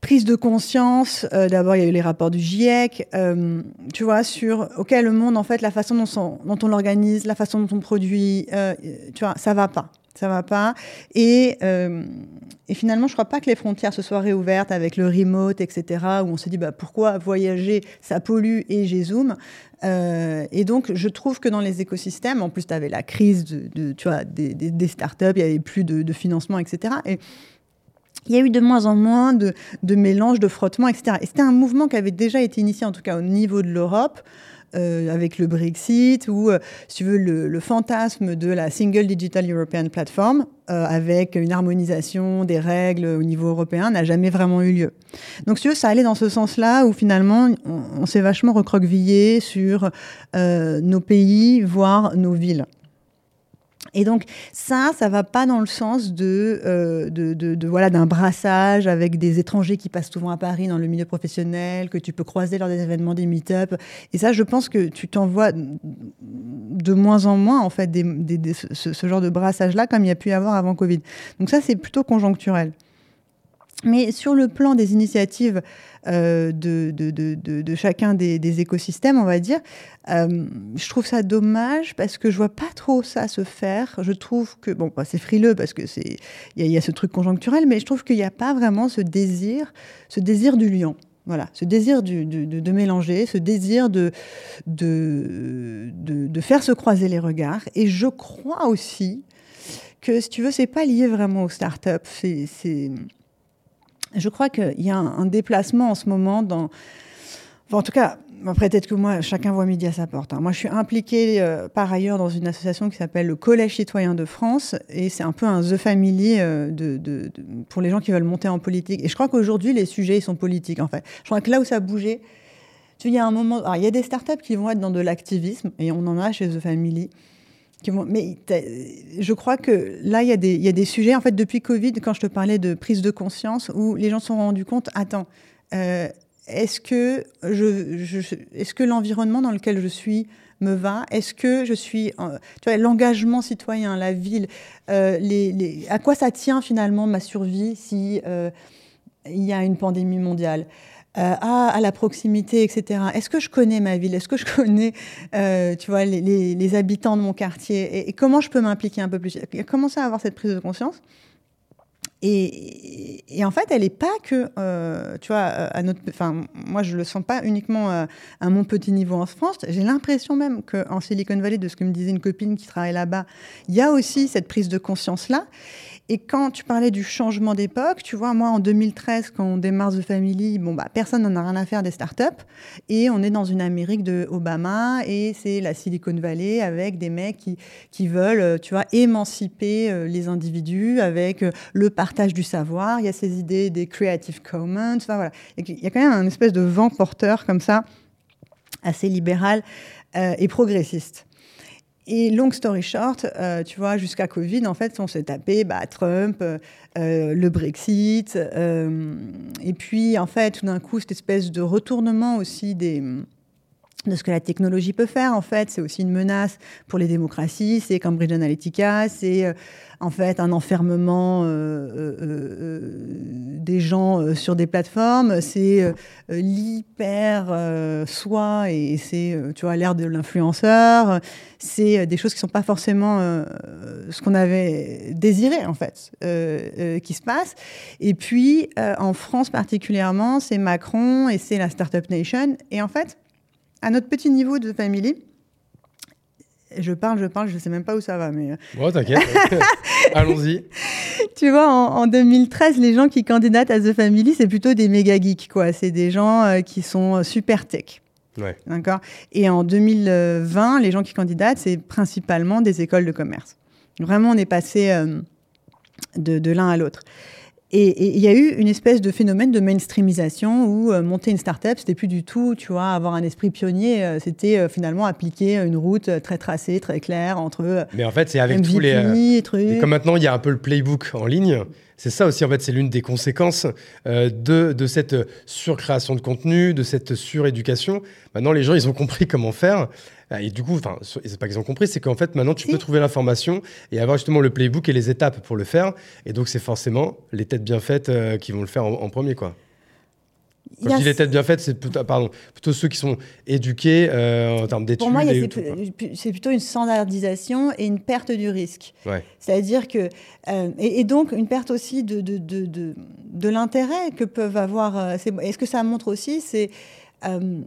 prise de conscience. D'abord, il y a eu les rapports du GIEC, tu vois, sur OK, le monde, en fait, la façon dont, on l'organise, la façon dont on produit, tu vois, ça va pas. Ça va pas. Et, finalement, je crois pas que les frontières se soient réouvertes avec le remote, etc., où on se dit bah, pourquoi voyager, ça pollue et j'ai zoom. et donc, je trouve que dans les écosystèmes, en plus, tu avais la crise de, tu vois, des, startups, il y avait plus de, financement, etc. Et il y a eu de moins en moins de, de mélange, de frottement, etc. Et c'était un mouvement qui avait déjà été initié, en tout cas au niveau de l'Europe, euh, avec le Brexit, ou, euh, si tu veux, le, fantasme de la Single Digital European Platform, euh, avec une harmonisation des règles au niveau européen, n'a jamais vraiment eu lieu. Donc, si tu veux, ça allait dans ce sens-là, où finalement, on, on s'est vachement recroquevillé sur nos pays, voire nos villes. Et donc ça, ça va pas dans le sens de, euh, de, voilà d'un brassage avec des étrangers qui passent souvent à Paris dans le milieu professionnel, que tu peux croiser lors des événements, des meet-up. Et ça, je pense que tu t'en vois de moins en moins en fait ce, ce, genre de brassage-là, comme il y a pu y avoir avant Covid. Donc ça, c'est plutôt conjoncturel. Mais sur le plan des initiatives euh, de, chacun des, écosystèmes, on va dire, euh, je trouve ça dommage parce que je vois pas trop ça se faire. Je trouve que, bon, bah, c'est frileux parce que c'est, il y, a ce truc conjoncturel, mais je trouve qu'il n'y a pas vraiment ce désir, ce désir du lion. Voilà, ce désir de, mélanger, ce désir de, faire se croiser les regards. Et je crois aussi que, si tu veux, c'est pas lié vraiment aux startups. Je crois qu'il y a un, déplacement en ce moment dans. en tout cas, après, peut-être que moi, chacun voit midi à sa porte. hein. Moi, je suis impliquée euh, par ailleurs dans une association qui s'appelle le Collège citoyen de France, et c'est un peu un The Family euh, pour les gens qui veulent monter en politique. Et je crois qu'aujourd'hui, les sujets, ils sont politiques, en fait. Je crois que là où ça a bougé, tu y a un moment... Il y a des startups qui vont être dans de l'activisme, et on en a chez The Family. Mais je crois que là, il y, a des, y a des sujets, en fait, depuis Covid, quand je te parlais de prise de conscience, où les gens se sont rendus compte, attends, euh, est-ce que, je, est-ce que l'environnement dans lequel je suis me va? Est-ce que je suis... euh, tu vois, l'engagement citoyen, la ville, euh, à quoi ça tient finalement ma survie si il y a une pandémie mondiale? Euh, ah, à la proximité, etc. Est-ce que je connais ma ville? Est-ce que je connais, euh, tu vois, les, habitants de mon quartier? Et, comment je peux m'impliquer un peu plus? J'ai commencé à avoir cette prise de conscience. Et, en fait, elle n'est pas que, euh, tu vois, à notre, enfin, moi je le sens pas uniquement euh, à mon petit niveau en France. J'ai l'impression même qu'en Silicon Valley, de ce que me disait une copine qui travaille là-bas, il y a aussi cette prise de conscience là. Et quand tu parlais du changement d'époque, tu vois, moi en 2013, quand on démarre The Family, bon bah personne n'en a rien à faire des startups, et on est dans une Amérique de Obama, et c'est la Silicon Valley avec des mecs qui qui veulent, euh, tu vois, émanciper euh, les individus avec euh, le partage du savoir. Il y a ces idées des Creative Commons. Enfin, voilà. Il y a quand même un espèce de vent porteur comme ça, assez libéral et progressiste. Et long story short, euh, tu vois, jusqu'à Covid, en fait, on s'est tapé bah, Trump, euh, euh, le Brexit, et puis en fait, tout d'un coup, cette espèce de retournement aussi des de ce que la technologie peut faire. En fait, c'est aussi une menace pour les démocraties. C'est Cambridge Analytica, c'est euh, en fait un enfermement euh, euh, des gens sur des plateformes. C'est l'hyper soi et c'est tu vois l'ère de l'influenceur. C'est des choses qui sont pas forcément ce qu'on avait désiré en fait qui se passe. Et puis en France particulièrement, c'est Macron et c'est la Startup Nation. Et en fait à notre petit niveau de family, je parle, je parle, je sais même pas où ça va, mais. euh, Bon, t'inquiète. Allons-y. Tu vois, en, en 2013, les gens qui candidatent à The Family, c'est plutôt des méga geeks, quoi. C'est des gens euh, qui sont euh, super tech. Ouais. D'accord? Et en 2020, les gens qui candidatent, c'est principalement des écoles de commerce. Vraiment, on est passé euh, de, de l'un à l'autre. Et il y a eu une espèce de phénomène de mainstreamisation où euh, monter une start-up, c'était plus du tout, tu vois, avoir un esprit pionnier, euh, c'était euh, finalement appliquer une route très tracée, très claire entre Mais en fait, c'est avec MVP, tous les. trucs. Et comme maintenant, il y a un peu le playbook en ligne, c'est ça aussi, en fait, c'est l'une des conséquences de, de cette surcréation de contenu, de cette suréducation. Maintenant, les gens, ils ont compris comment faire. Euh, Et du coup, enfin, c'est pas qu'ils ont compris, c'est qu'en fait, maintenant, tu Si. peux trouver l'information et avoir justement le playbook et les étapes pour le faire. Et donc, c'est forcément les têtes bien faites euh, qui vont le faire en, en premier, quoi. Quand je dis les têtes bien faites, c'est plutôt, pardon, plutôt ceux qui sont éduqués euh, en termes d'études. Pour moi, et c'est plutôt une standardisation et une perte du risque. Ouais. C'est-à-dire que. euh, et, et donc, une perte aussi de, de, de, de, de l'intérêt que peuvent avoir. euh, ces- et ce que ça montre aussi, c'est euh,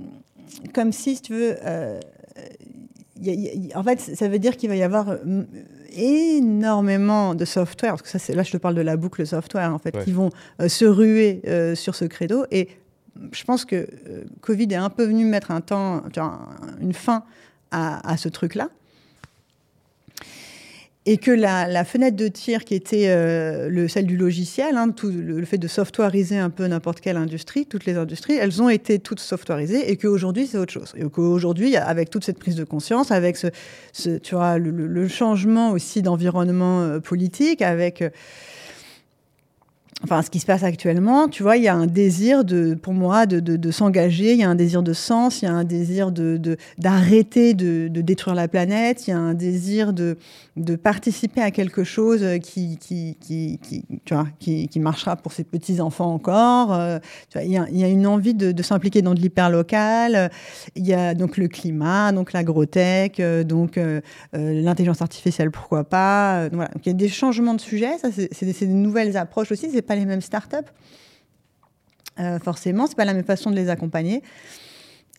comme si, si tu veux. Euh, il y a- il y a- en fait, ça veut dire qu'il va y avoir euh, énormément de software, parce que ça, là, je te parle de la boucle software, en fait, Ouais. qui vont euh, se ruer euh, sur ce credo. Et je pense que euh, Covid est un peu venu mettre un temps, une fin à, à ce truc-là. Et que la, fenêtre de tir qui était euh, le, celle du logiciel, hein, le, fait de softwareiser un peu n'importe quelle industrie, toutes les industries, elles ont été toutes softwarisées et qu'aujourd'hui c'est autre chose. Et qu'aujourd'hui, avec toute cette prise de conscience, avec tu vois, le changement aussi d'environnement euh, politique, avec euh, enfin, ce qui se passe actuellement, tu vois, il y a un désir de, pour moi de, de- s'engager, il y a un désir de sens, il y a un désir de, d'arrêter de, de détruire la planète, il y a un désir de, de participer à quelque chose qui, qui, qui, tu vois, qui, qui marchera pour ses petits-enfants encore. euh, tu vois, il, y a, une envie de, s'impliquer dans de l'hyperlocal. Il y a donc le climat, donc l'agrotech, euh, donc euh, l'intelligence artificielle, pourquoi pas. voilà. Donc, il y a des changements de sujet, ça, c'est, des, nouvelles approches aussi, les mêmes startups. Euh, forcément, c'est pas la même façon de les accompagner.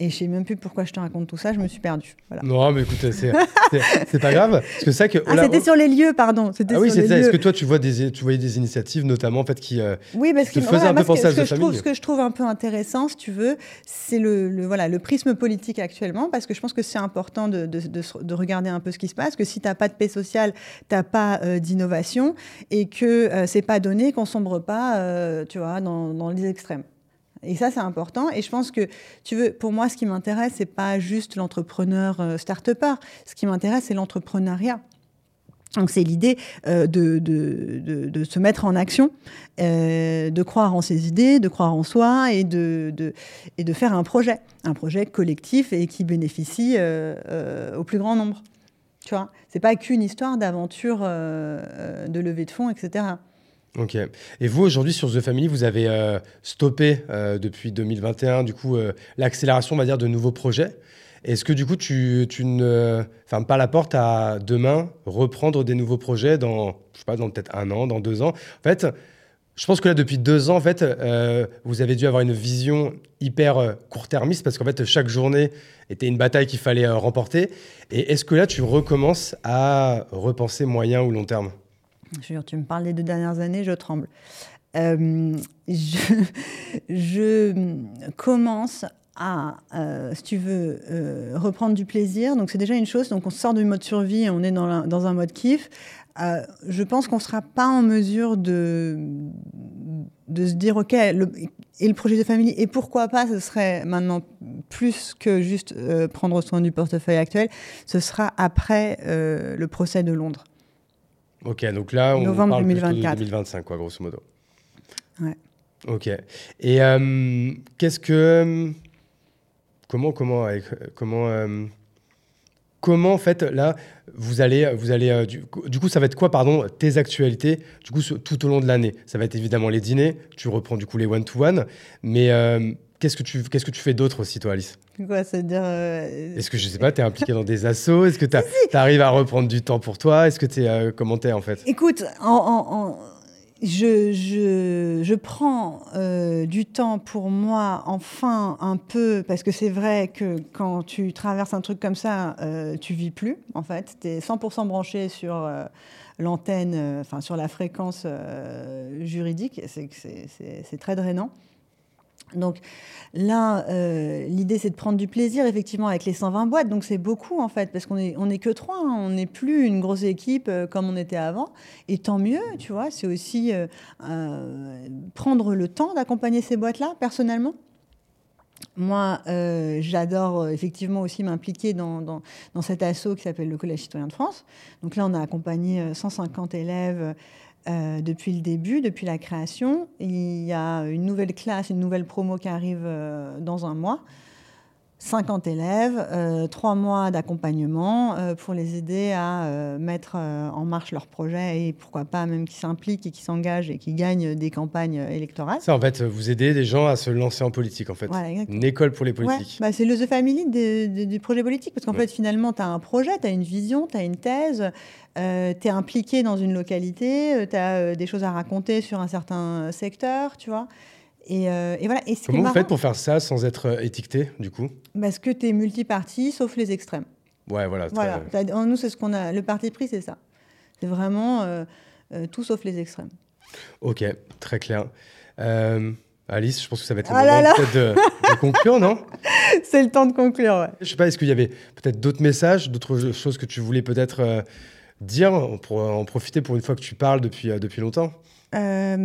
Et je sais même plus pourquoi je te raconte tout ça, je me suis perdue. Voilà. Non, mais écoute, c'est pas grave. Parce que ça que. Ah, c'était sur les lieux, pardon. Ah oui, c'est ça. Est-ce que toi, tu vois des, tu voyais des initiatives, notamment, en fait, qui. euh, Oui, parce te voilà, un peu penser à ce trouve, ce que je trouve un peu intéressant, si tu veux, c'est le, le- voilà le prisme politique actuellement, parce que je pense que c'est important de, de- de regarder un peu ce qui se passe, que si tu n'as pas de paix sociale, tu n'as pas euh, d'innovation, et que euh, c'est pas donné qu'on sombre pas, euh, tu vois, dans, dans les extrêmes. Et ça, c'est important. Et je pense que, tu veux, pour moi, ce qui m'intéresse, c'est pas juste l'entrepreneur euh, start-upper. Ce qui m'intéresse, c'est l'entrepreneuriat. Donc c'est l'idée euh, de, se mettre en action, euh, de croire en ses idées, de croire en soi et de, faire un projet, un projet collectif et qui bénéficie euh, au plus grand nombre. Tu vois, c'est pas qu'une histoire d'aventure, de levée de fonds, etc. Ok. Et vous, aujourd'hui, sur The Family, vous avez euh, stoppé euh, depuis 2021, du coup, euh, l'accélération, on va dire, de nouveaux projets. Est-ce que, du coup, tu, tu ne fermes pas la porte à demain reprendre des nouveaux projets dans, je sais pas, dans peut-être un an, dans deux ans? En fait, je pense que là, depuis deux ans, en fait, vous avez dû avoir une vision hyper court-termiste parce qu'en fait, chaque journée était une bataille qu'il fallait remporter. Et est-ce que là, tu recommences à repenser moyen ou long terme? Je jure, tu me parles des deux dernières années, je tremble. Euh, je, commence à, euh, si tu veux, euh, reprendre du plaisir. Donc c'est déjà une chose. Donc on sort du mode survie on est dans, la- dans un mode kiff. Je pense qu'on ne sera pas en mesure de, de se dire, OK, et le projet de famille, et pourquoi pas, ce serait maintenant plus que juste prendre soin du portefeuille actuel, ce sera après le procès de Londres. Ok, donc là, on Novembre parle plutôt de 2024. 2025, quoi, grosso modo. Ouais. Ok. Et euh, qu'est-ce que... Comment, comment, comment, euh, comment, en fait, là, vous allez, vous allez euh, du, coup- du coup, ça va être quoi, pardon, tes actualités, du coup, tout au long de l'année? Ça va être évidemment les dîners, tu reprends du coup les one-to-one, mais euh, qu'est-ce que tu, qu'est-ce que tu fais d'autre aussi, toi, Alice? Quoi, c'est-à-dire. euh, Est-ce que, je sais pas, tu es impliqué dans des assos Est-ce que tu arrives à reprendre du temps pour toi? Est-ce que tu es... comment t'es, en fait? Écoute, en- en- en- je, je, je prends euh, du temps pour moi, enfin, un peu, parce que c'est vrai que quand tu traverses un truc comme ça, euh, tu vis plus, en fait. Tu es 100% branché sur euh, l'antenne, euh, enfin, sur la fréquence euh, juridique. C'est que c'est- c'est c'est très drainant. Donc là, euh, l'idée, c'est de prendre du plaisir, effectivement, avec les 120 boîtes. Donc c'est beaucoup, en fait, parce qu'on est, on est que trois. hein. On n'est plus une grosse équipe euh, comme on était avant. Et tant mieux, tu vois. C'est aussi euh, prendre le temps d'accompagner ces boîtes-là, personnellement. Moi, j'adore effectivement aussi m'impliquer dans, dans, dans cet asso qui s'appelle le Collège citoyen de France. Donc là, on a accompagné euh, 150 élèves euh, depuis le début, depuis la création. Il y a une nouvelle classe, une nouvelle promo qui arrive euh, dans un mois. 50 élèves, euh, trois mois d'accompagnement euh, pour les aider à euh, mettre euh, en marche leur projet et pourquoi pas même qui s'impliquent et qui s'engagent et qui gagnent des campagnes euh, électorales. Ça, en fait, vous aidez des gens à se lancer en politique, en fait. Voilà. Une école pour les Ouais, politiques. bah, c'est le The Family du projet politique. Parce qu'en Ouais. fait, finalement, tu as un projet, tu as une vision, tu as une thèse, tu es impliqué dans une localité, tu as des choses à raconter sur un certain secteur, tu vois. Et, euh, et voilà. Et Comment vous marrant, faites pour faire ça sans être euh, étiqueté, du coup? Parce que tu es multiparti, sauf les extrêmes. Ouais, voilà. Voilà. Nous, c'est ce qu'on a. Le parti pris, c'est ça. C'est vraiment euh, euh, tout sauf les extrêmes. Ok, très clair. Euh, Alice, je pense que ça va être le Ah moment là de, de conclure, non? C'est le temps de conclure, ouais. Je sais pas, est-ce qu'il y avait peut-être d'autres messages, d'autres choses que tu voulais peut-être dire pour en profiter pour une fois que tu parles depuis, euh, depuis longtemps Euh,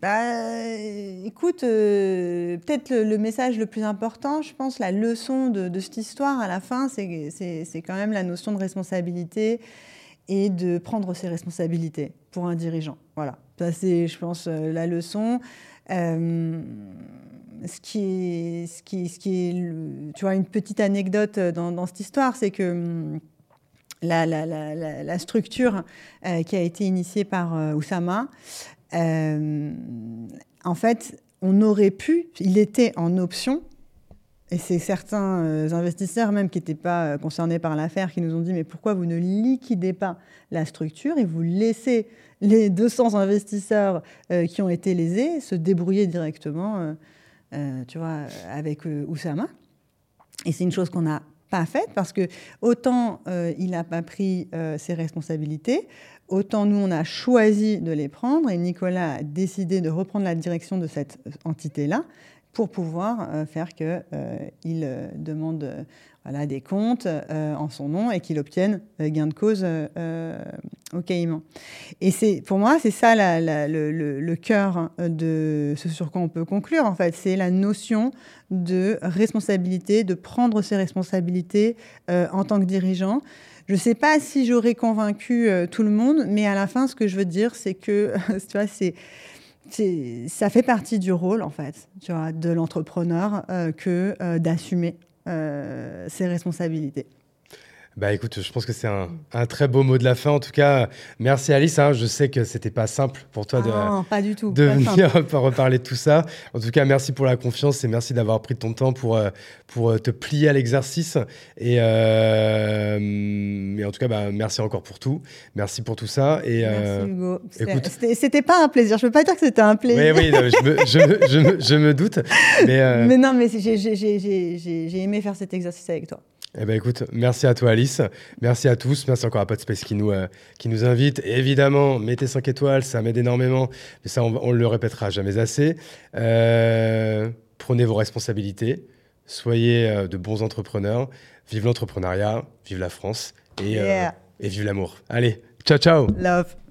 bah, écoute, euh, peut-être le, message le plus important, je pense, la leçon de, cette histoire à la fin, c'est quand même la notion de responsabilité et de prendre ses responsabilités pour un dirigeant. Voilà, ça c'est, je pense, la leçon. Ce qui est, ce qui ce qui est tu vois, une petite anecdote dans, dans cette histoire, c'est que hum, la, structure euh, qui a été initiée par euh, Oussama, euh, en fait, on aurait pu, il était en option, et c'est certains euh, investisseurs même qui n'étaient pas concernés par l'affaire qui nous ont dit mais pourquoi vous ne liquidez pas la structure et vous laissez les 200 investisseurs qui ont été lésés se débrouiller directement tu vois, avec Oussama. Et c'est une chose qu'on n'a pas faite parce que autant il n'a pas pris ses responsabilités, autant nous, on a choisi de les prendre et Nicolas a décidé de reprendre la direction de cette entité-là pour pouvoir faire qu'il demande voilà, des comptes euh, en son nom et qu'il obtienne euh, gain de cause euh, au Caïman. Et pour moi, c'est ça le, cœur de ce sur quoi on peut conclure, en fait. C'est la notion de responsabilité, de prendre ses responsabilités en tant que dirigeant. Je ne sais pas si j'aurais convaincu tout le monde, mais à la fin, ce que je veux dire, c'est que, tu vois, c'est ça fait partie du rôle en fait, de l'entrepreneur que d'assumer euh, ses responsabilités. Bah écoute, je pense que c'est un, très beau mot de la fin. En tout cas, merci Alice. Hein. Je sais que c'était pas simple pour toi de, ah pas du tout, de venir reparler de tout ça. En tout cas, merci pour la confiance et merci d'avoir pris ton temps pour, euh, pour euh, te plier à l'exercice. Et, en tout cas, bah, merci encore pour tout. Merci pour tout ça. Et, merci Hugo. C'était pas un plaisir. Je peux pas dire que c'était un plaisir. Oui, oui, je, me, je, je, me, doute. Mais, mais non, mais j'ai aimé faire cet exercice avec toi. Eh ben écoute, merci à toi Alice, merci à tous, merci encore à Podspace qui nous, euh, qui nous invite. évidemment, mettez 5 étoiles, ça m'aide énormément, mais ça on, ne le répétera jamais assez. Euh, prenez vos responsabilités, soyez euh, de bons entrepreneurs, vive l'entrepreneuriat, vive la France et, et vive l'amour. Allez, ciao ciao. Love